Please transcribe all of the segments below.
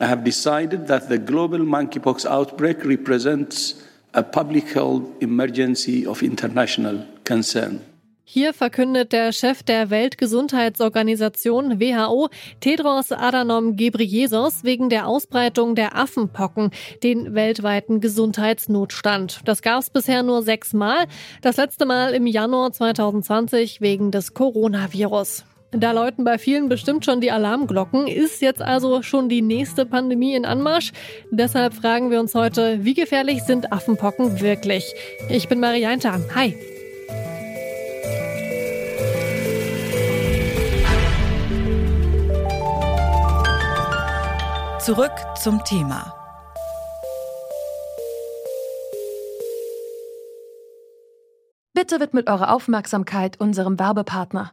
I have decided that the global monkeypox outbreak represents a public health emergency of international concern. Hier verkündet der Chef der Weltgesundheitsorganisation WHO, Tedros Adhanom Ghebreyesus, wegen der Ausbreitung der Affenpocken den weltweiten Gesundheitsnotstand. Das gab es bisher nur sechsmal, das letzte Mal im Januar 2020 wegen des Coronavirus. Da läuten bei vielen bestimmt schon die Alarmglocken. Ist jetzt also schon die nächste Pandemie in Anmarsch? Deshalb fragen wir uns heute, wie gefährlich sind Affenpocken wirklich? Ich bin Marianta. Hi. Zurück zum Thema. Bitte widmet eure Aufmerksamkeit unserem Werbepartner.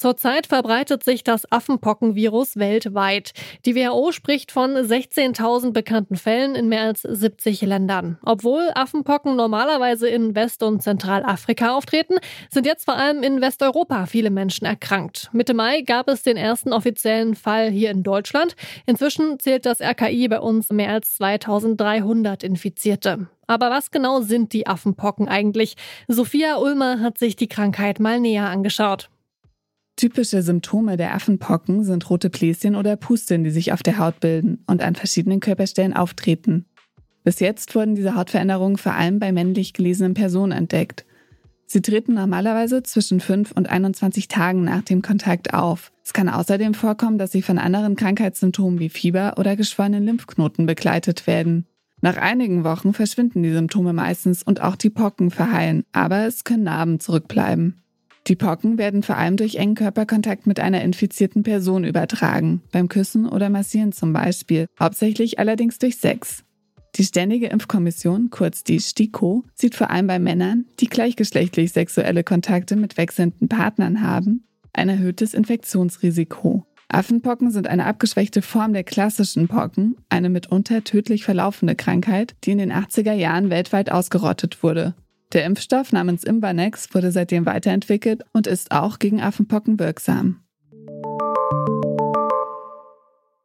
Zurzeit verbreitet sich das Affenpockenvirus weltweit. Die WHO spricht von 16.000 bekannten Fällen in mehr als 70 Ländern. Obwohl Affenpocken normalerweise in West- und Zentralafrika auftreten, sind jetzt vor allem in Westeuropa viele Menschen erkrankt. Mitte Mai gab es den ersten offiziellen Fall hier in Deutschland. Inzwischen zählt das RKI bei uns mehr als 2300 Infizierte. Aber was genau sind die Affenpocken eigentlich? Sophia Ulmer hat sich die Krankheit mal näher angeschaut. Typische Symptome der Affenpocken sind rote Bläschen oder Pusteln, die sich auf der Haut bilden und an verschiedenen Körperstellen auftreten. Bis jetzt wurden diese Hautveränderungen vor allem bei männlich gelesenen Personen entdeckt. Sie treten normalerweise zwischen 5 und 21 Tagen nach dem Kontakt auf. Es kann außerdem vorkommen, dass sie von anderen Krankheitssymptomen wie Fieber oder geschwollenen Lymphknoten begleitet werden. Nach einigen Wochen verschwinden die Symptome meistens und auch die Pocken verheilen, aber es können Narben zurückbleiben. Die Pocken werden vor allem durch engen Körperkontakt mit einer infizierten Person übertragen, beim Küssen oder Massieren zum Beispiel, hauptsächlich allerdings durch Sex. Die Ständige Impfkommission, kurz die STIKO, sieht vor allem bei Männern, die gleichgeschlechtlich sexuelle Kontakte mit wechselnden Partnern haben, ein erhöhtes Infektionsrisiko. Affenpocken sind eine abgeschwächte Form der klassischen Pocken, eine mitunter tödlich verlaufende Krankheit, die in den 80er Jahren weltweit ausgerottet wurde. Der Impfstoff namens Imbanex wurde seitdem weiterentwickelt und ist auch gegen Affenpocken wirksam.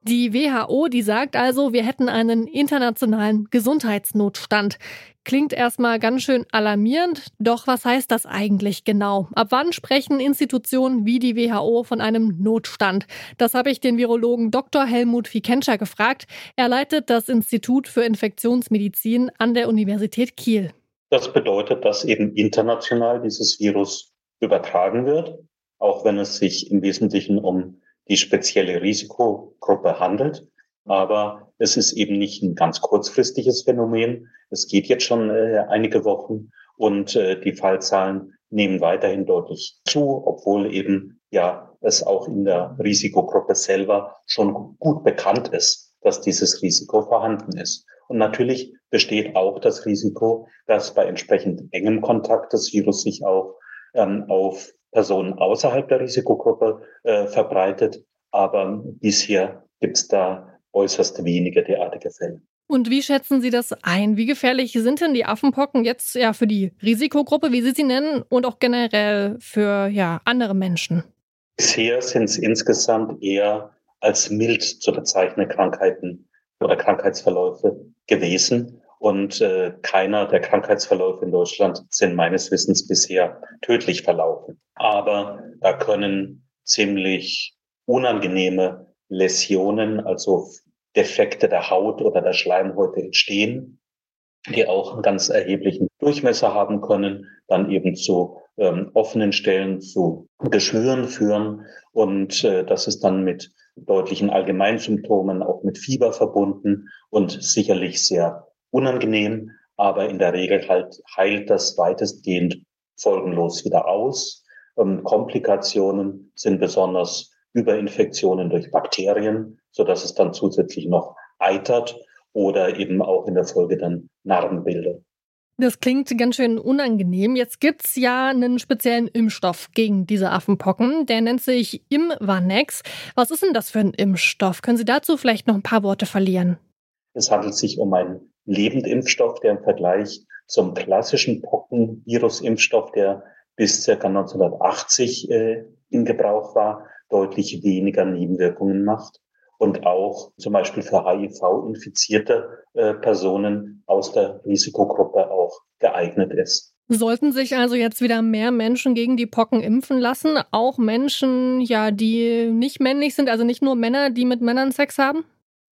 Die WHO, die sagt also, wir hätten einen internationalen Gesundheitsnotstand. Klingt erstmal ganz schön alarmierend, doch was heißt das eigentlich genau? Ab wann sprechen Institutionen wie die WHO von einem Notstand? Das habe ich den Virologen Dr. Helmut Fikenscher gefragt. Er leitet das Institut für Infektionsmedizin an der Universität Kiel. Das bedeutet, dass eben international dieses Virus übertragen wird, auch wenn es sich im Wesentlichen um die spezielle Risikogruppe handelt. Aber es ist eben nicht ein ganz kurzfristiges Phänomen. Es geht jetzt schon äh, einige Wochen und äh, die Fallzahlen nehmen weiterhin deutlich zu, obwohl eben ja es auch in der Risikogruppe selber schon gut bekannt ist, dass dieses Risiko vorhanden ist. Und natürlich besteht auch das Risiko, dass bei entsprechend engem Kontakt das Virus sich auch ähm, auf Personen außerhalb der Risikogruppe äh, verbreitet. Aber bisher gibt es da äußerst wenige derartige Fälle. Und wie schätzen Sie das ein? Wie gefährlich sind denn die Affenpocken jetzt ja für die Risikogruppe, wie Sie sie nennen, und auch generell für ja, andere Menschen? Bisher sind es insgesamt eher als mild zu bezeichnende Krankheiten oder Krankheitsverläufe gewesen. Und äh, keiner der Krankheitsverläufe in Deutschland sind meines Wissens bisher tödlich verlaufen. Aber da können ziemlich unangenehme Läsionen, also Defekte der Haut oder der Schleimhäute entstehen, die auch einen ganz erheblichen Durchmesser haben können, dann eben zu ähm, offenen Stellen, zu Geschwüren führen. Und äh, das ist dann mit deutlichen Allgemeinsymptomen, auch mit Fieber verbunden und sicherlich sehr unangenehm. Aber in der Regel halt heilt das weitestgehend folgenlos wieder aus. Ähm, Komplikationen sind besonders Überinfektionen durch Bakterien, so dass es dann zusätzlich noch eitert oder eben auch in der Folge dann Narben bildet. Das klingt ganz schön unangenehm. Jetzt gibt's ja einen speziellen Impfstoff gegen diese Affenpocken. Der nennt sich Imvanex. Was ist denn das für ein Impfstoff? Können Sie dazu vielleicht noch ein paar Worte verlieren? Es handelt sich um einen Lebendimpfstoff, der im Vergleich zum klassischen Pockenvirus-Impfstoff, der bis ca. 1980 äh, in Gebrauch war, deutlich weniger Nebenwirkungen macht und auch zum Beispiel für HIV-infizierte äh, Personen aus der Risikogruppe geeignet ist. Sollten sich also jetzt wieder mehr Menschen gegen die Pocken impfen lassen? Auch Menschen, ja, die nicht männlich sind, also nicht nur Männer, die mit Männern Sex haben?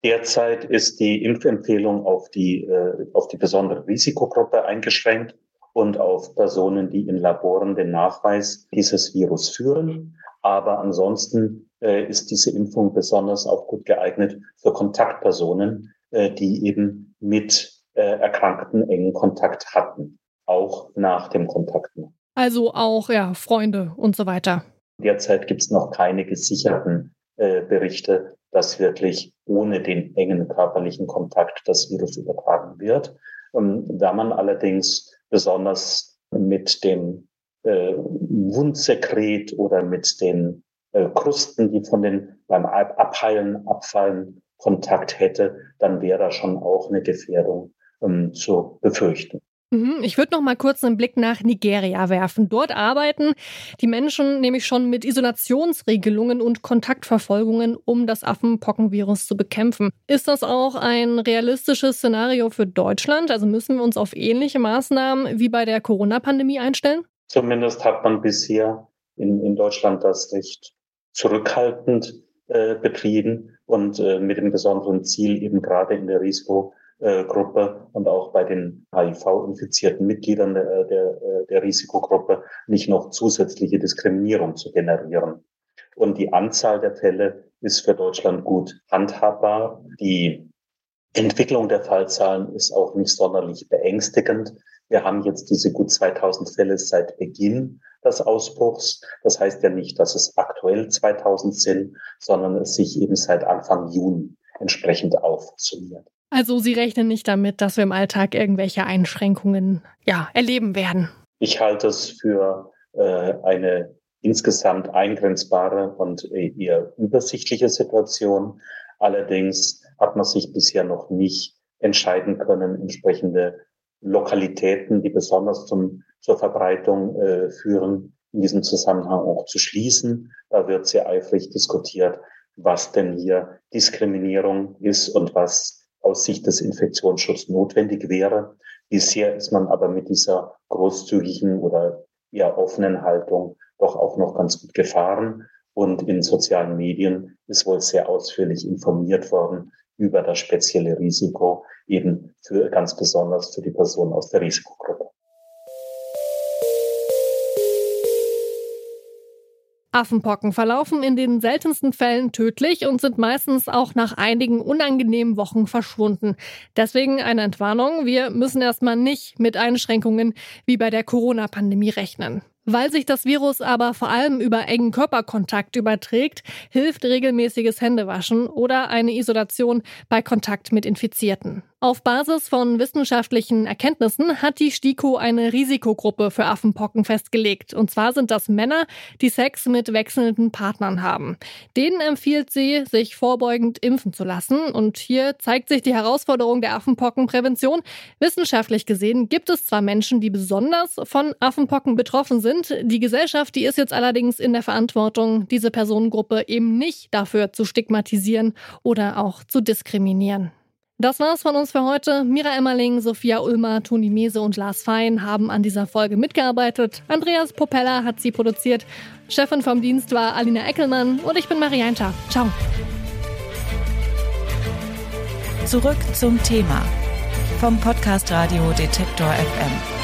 Derzeit ist die Impfempfehlung auf die, äh, auf die besondere Risikogruppe eingeschränkt und auf Personen, die in Laboren den Nachweis dieses Virus führen. Aber ansonsten äh, ist diese Impfung besonders auch gut geeignet für Kontaktpersonen, äh, die eben mit Erkrankten engen Kontakt hatten, auch nach dem Kontakt. Also auch ja Freunde und so weiter. Derzeit gibt es noch keine gesicherten äh, Berichte, dass wirklich ohne den engen körperlichen Kontakt das Virus übertragen wird. Und da man allerdings besonders mit dem äh, Wundsekret oder mit den äh, Krusten, die von den beim Abheilen abfallen, Kontakt hätte, dann wäre da schon auch eine Gefährdung ähm, zu befürchten. Mhm, ich würde noch mal kurz einen Blick nach Nigeria werfen. Dort arbeiten die Menschen nämlich schon mit Isolationsregelungen und Kontaktverfolgungen, um das Affenpockenvirus zu bekämpfen. Ist das auch ein realistisches Szenario für Deutschland? Also müssen wir uns auf ähnliche Maßnahmen wie bei der Corona-Pandemie einstellen? Zumindest hat man bisher in, in Deutschland das recht zurückhaltend äh, betrieben und äh, mit dem besonderen Ziel eben gerade in der Risikogruppe und auch bei den HIV-infizierten Mitgliedern der, der, äh, der Risikogruppe nicht noch zusätzliche Diskriminierung zu generieren. Und die Anzahl der Fälle ist für Deutschland gut handhabbar. Die Entwicklung der Fallzahlen ist auch nicht sonderlich beängstigend. Wir haben jetzt diese gut 2000 Fälle seit Beginn des Ausbruchs. Das heißt ja nicht, dass es aktuell 2000 sind, sondern es sich eben seit Anfang Juni entsprechend aufsummiert. Also Sie rechnen nicht damit, dass wir im Alltag irgendwelche Einschränkungen ja, erleben werden? Ich halte es für äh, eine insgesamt eingrenzbare und eher übersichtliche Situation. Allerdings hat man sich bisher noch nicht entscheiden können, entsprechende Lokalitäten, die besonders zum, zur Verbreitung äh, führen, in diesem Zusammenhang auch zu schließen. Da wird sehr eifrig diskutiert, was denn hier Diskriminierung ist und was aus Sicht des Infektionsschutzes notwendig wäre. Bisher ist man aber mit dieser großzügigen oder eher offenen Haltung doch auch noch ganz gut gefahren. Und in sozialen Medien ist wohl sehr ausführlich informiert worden über das spezielle Risiko, eben für ganz besonders für die Personen aus der Risikogruppe. Affenpocken verlaufen in den seltensten Fällen tödlich und sind meistens auch nach einigen unangenehmen Wochen verschwunden. Deswegen eine Entwarnung, wir müssen erstmal nicht mit Einschränkungen wie bei der Corona-Pandemie rechnen. Weil sich das Virus aber vor allem über engen Körperkontakt überträgt, hilft regelmäßiges Händewaschen oder eine Isolation bei Kontakt mit Infizierten. Auf Basis von wissenschaftlichen Erkenntnissen hat die STIKO eine Risikogruppe für Affenpocken festgelegt. Und zwar sind das Männer, die Sex mit wechselnden Partnern haben. Denen empfiehlt sie, sich vorbeugend impfen zu lassen. Und hier zeigt sich die Herausforderung der Affenpockenprävention. Wissenschaftlich gesehen gibt es zwar Menschen, die besonders von Affenpocken betroffen sind. Die Gesellschaft, die ist jetzt allerdings in der Verantwortung, diese Personengruppe eben nicht dafür zu stigmatisieren oder auch zu diskriminieren. Das war's von uns für heute. Mira Emmerling, Sophia Ulmer, Toni Mese und Lars Fein haben an dieser Folge mitgearbeitet. Andreas Popella hat sie produziert. Chefin vom Dienst war Alina Eckelmann und ich bin Marianta. Ciao. Zurück zum Thema vom Podcast Radio Detektor FM.